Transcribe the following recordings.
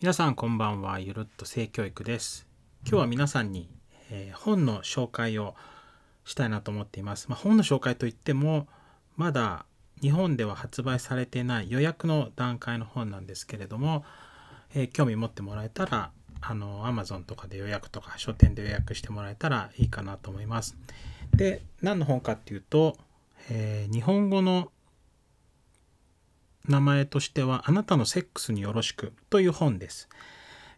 皆さんこんばんは。ゆるっと性教育です。今日は皆さんに、えー、本の紹介をしたいなと思っています、まあ、本の紹介といってもまだ日本では発売されてない予約の段階の本なんですけれども、えー、興味持ってもらえたらあの Amazon とかで予約とか書店で予約してもらえたらいいかなと思います。で何の本かっていうと、えー、日本語の名前としては、あなたのセックスによろしくという本です。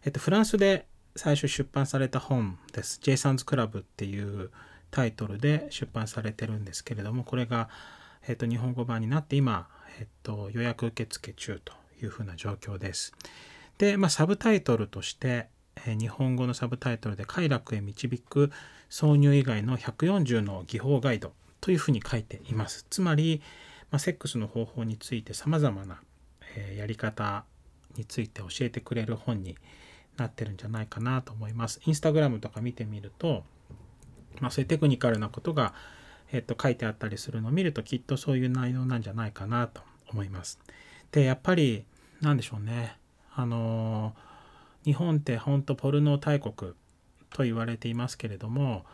えっと、フランスで最初出版された本です。ジェイサンズクラブっていうタイトルで出版されてるんですけれども、これが、えっと、日本語版になって今、えっと、予約受付中というふうな状況です。で、まあ、サブタイトルとして、え日本語のサブタイトルで快楽へ導く挿入以外の140の技法ガイドというふうに書いています。つまり、まあ、セックスの方法についてさまざまな、えー、やり方について教えてくれる本になってるんじゃないかなと思います。インスタグラムとか見てみると、まあ、そういうテクニカルなことが、えっと、書いてあったりするのを見るときっとそういう内容なんじゃないかなと思います。でやっぱりなんでしょうねあの日本って本当ポルノ大国と言われていますけれども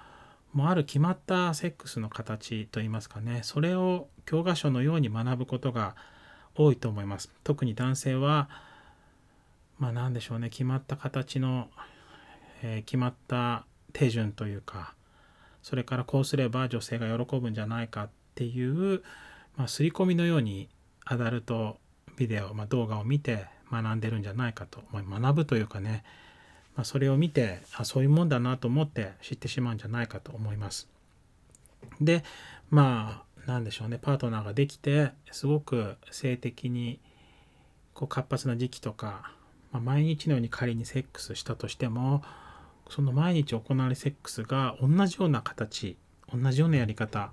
もある決まったセックスの形といいますかねそれを教科書のように学ぶことが多いと思います。特に男性はまあ何でしょうね決まった形の、えー、決まった手順というかそれからこうすれば女性が喜ぶんじゃないかっていう、まあ、刷り込みのようにアダルトビデオ、まあ、動画を見て学んでるんじゃないかと、まあ、学ぶというかねまあ、それを見てあそういうもんだなと思って知ってしまうんじゃないかと思います。でまあ何でしょうねパートナーができてすごく性的にこう活発な時期とか、まあ、毎日のように仮にセックスしたとしてもその毎日行われるセックスが同じような形同じようなやり方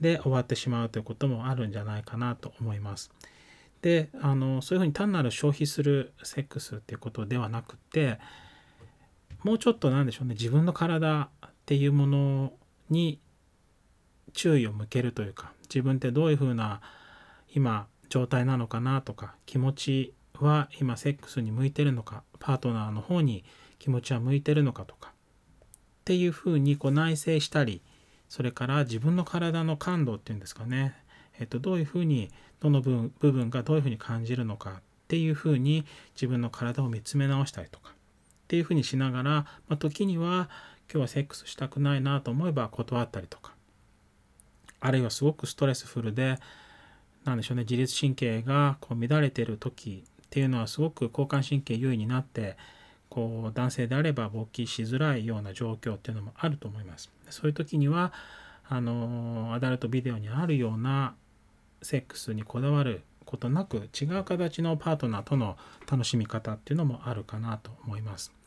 で終わってしまうということもあるんじゃないかなと思います。であのそういうふうに単なる消費するセックスっていうことではなくてもうちょっと何でしょうね。自分の体っていうものに注意を向けるというか自分ってどういうふうな今状態なのかなとか気持ちは今セックスに向いてるのかパートナーの方に気持ちは向いてるのかとかっていうふうにこう内省したりそれから自分の体の感度っていうんですかね、えっと、どういうふうにどの部分がどういうふうに感じるのかっていうふうに自分の体を見つめ直したりとかっていうふうにしながら、まあ、時には今日はセックスしたくないなと思えば断ったりとかあるいはすごくストレスフルで何でしょうね自律神経がこう乱れてる時っていうのはすごく交感神経優位になってこう男性であれば勃起しづらいような状況っていうのもあると思います。そういう時にはあのアダルトビデオにあるようなセックスにこだわることなく違う形のパートナーとの楽しみ方っていうのもあるかなと思います。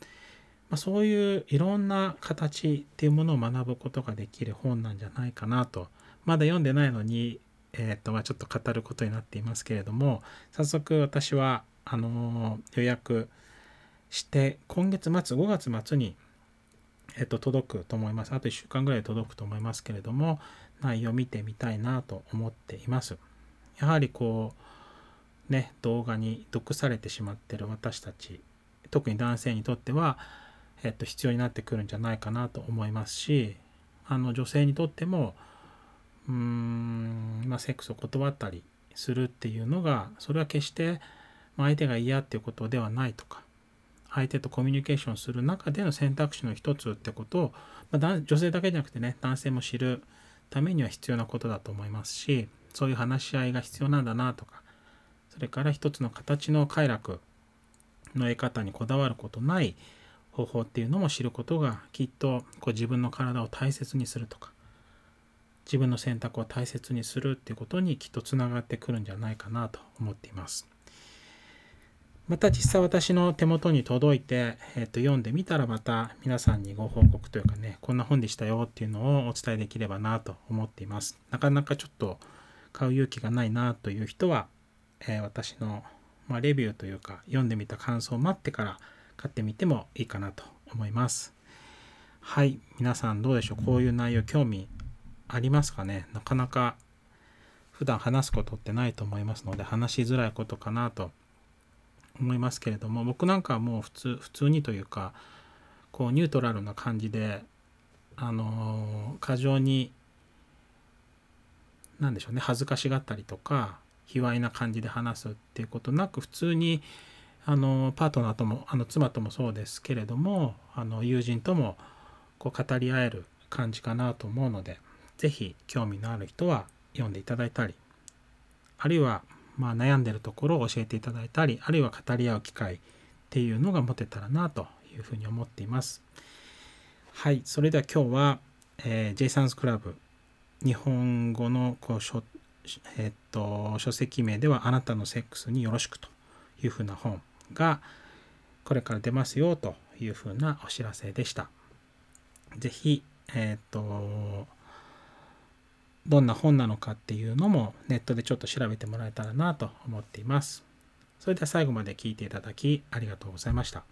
まあ、そういういろんな形っていうものを学ぶことができる本なんじゃないかなと。まだ読んでないのに、えー、っとまあ、ちょっと語ることになっていますけれども早速私はあのー、予約して今月末5月末に、えっと、届くと思います。あと1週間ぐらい届くと思いますけれども内容を見てみたいなと思っています。やはりこうね、動画に毒されてしまってる私たち特に男性にとっては、えっと、必要になってくるんじゃないかなと思いますしあの女性にとってもうーん、まあ、セックスを断ったりするっていうのがそれは決して相手が嫌っていうことではないとか相手とコミュニケーションする中での選択肢の一つってことを、まあ、女性だけじゃなくてね男性も知るためには必要なことだと思いますしそういう話し合いが必要なんだなとかそれから一つの形の快楽の得方にこだわることない方法っていうのも知ることがきっとこう自分の体を大切にするとか自分の選択を大切にするっていうことにきっとつながってくるんじゃないかなと思っています。また実際私の手元に届いて、えー、と読んでみたらまた皆さんにご報告というかねこんな本でしたよっていうのをお伝えできればなと思っています。なかなかちょっと買う勇気がないなという人はえー、私の、まあ、レビューというか読んでみた感想を待ってから買ってみてもいいかなと思います。はい、皆さんどうでしょう？こういう内容興味ありますかね？なかなか普段話すことってないと思いますので話しづらいことかなと思いますけれども僕なんかはもう普通普通にというかこうニュートラルな感じであの過剰に何でしょうね？恥ずかしがったりとか卑猥な感じで話すっていうことなく普通にあのパートナーともあの妻ともそうですけれどもあの友人ともこう語り合える感じかなと思うので是非興味のある人は読んでいただいたりあるいはまあ悩んでるところを教えていただいたりあるいは語り合う機会っていうのが持てたらなというふうに思っています。はい、それでは今日は、えー、ジェイサンズクラブ日本語のこう書,、えー、っと書籍名では「あなたのセックスによろしく」というふうな本がこれから出ますよというふうなお知らせでした。ぜひ、えー、っとどんな本なのかっていうのもネットでちょっと調べてもらえたらなと思っています。それでは最後まで聞いていただきありがとうございました。